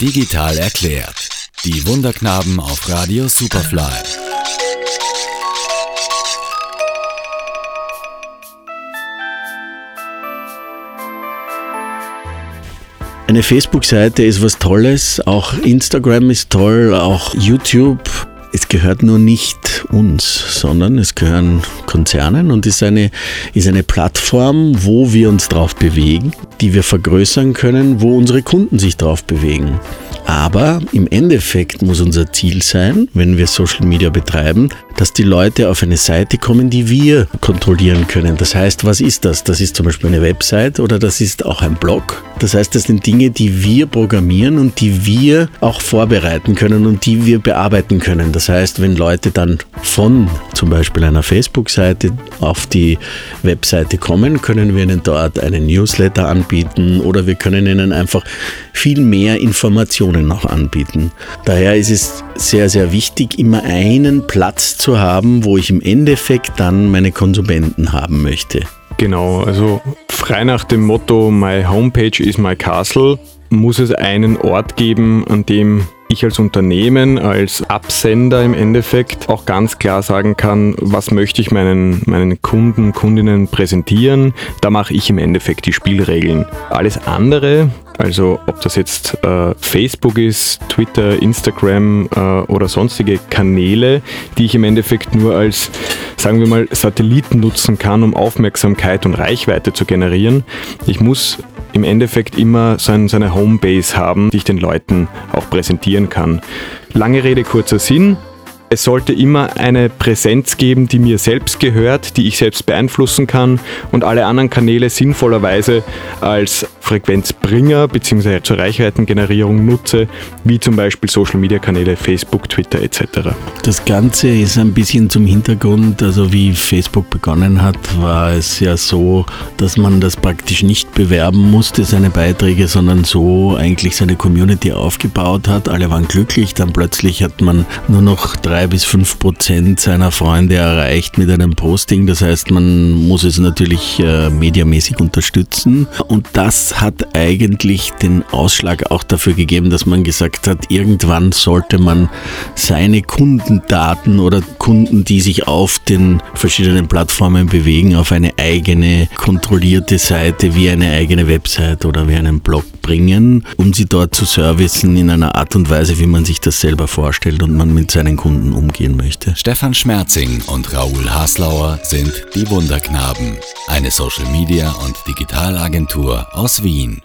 Digital erklärt. Die Wunderknaben auf Radio Superfly. Eine Facebook-Seite ist was Tolles, auch Instagram ist toll, auch YouTube. Es gehört nur nicht uns, sondern es gehören Konzernen und ist eine, ist eine Plattform, wo wir uns drauf bewegen, die wir vergrößern können, wo unsere Kunden sich drauf bewegen. Aber im Endeffekt muss unser Ziel sein, wenn wir Social Media betreiben, dass die Leute auf eine Seite kommen, die wir kontrollieren können. Das heißt, was ist das? Das ist zum Beispiel eine Website oder das ist auch ein Blog. Das heißt, das sind Dinge, die wir programmieren und die wir auch vorbereiten können und die wir bearbeiten können. Das heißt, wenn Leute dann von zum Beispiel einer Facebook-Seite auf die Webseite kommen, können wir ihnen dort einen Newsletter anbieten oder wir können ihnen einfach viel mehr Informationen noch anbieten. Daher ist es sehr, sehr wichtig, immer einen Platz zu haben, wo ich im Endeffekt dann meine Konsumenten haben möchte. Genau, also frei nach dem Motto My Homepage is my castle muss es einen Ort geben, an dem ich als Unternehmen, als Absender im Endeffekt auch ganz klar sagen kann, was möchte ich meinen, meinen Kunden, Kundinnen präsentieren. Da mache ich im Endeffekt die Spielregeln. Alles andere, also ob das jetzt äh, Facebook ist, Twitter, Instagram äh, oder sonstige Kanäle, die ich im Endeffekt nur als, sagen wir mal, Satelliten nutzen kann, um Aufmerksamkeit und Reichweite zu generieren. Ich muss im Endeffekt immer so, ein, so eine Homebase haben, die ich den Leuten auch präsentieren kann. Lange Rede, kurzer Sinn. Es sollte immer eine Präsenz geben, die mir selbst gehört, die ich selbst beeinflussen kann und alle anderen Kanäle sinnvollerweise als Frequenzbringer bzw. zur Reichweitengenerierung nutze, wie zum Beispiel Social Media Kanäle, Facebook, Twitter etc. Das Ganze ist ein bisschen zum Hintergrund, also wie Facebook begonnen hat, war es ja so, dass man das praktisch nicht bewerben musste, seine Beiträge, sondern so eigentlich seine Community aufgebaut hat. Alle waren glücklich, dann plötzlich hat man nur noch drei bis fünf Prozent seiner Freunde erreicht mit einem Posting. Das heißt, man muss es natürlich äh, mediamäßig unterstützen und das hat eigentlich den Ausschlag auch dafür gegeben, dass man gesagt hat, irgendwann sollte man seine Kundendaten oder Kunden, die sich auf den verschiedenen Plattformen bewegen, auf eine eigene kontrollierte Seite wie eine eigene Website oder wie einen Blog bringen, um sie dort zu servicen in einer Art und Weise, wie man sich das selber vorstellt und man mit seinen Kunden umgehen möchte. Stefan Schmerzing und Raoul Haslauer sind die Wunderknaben, eine Social Media und Digitalagentur aus Wien.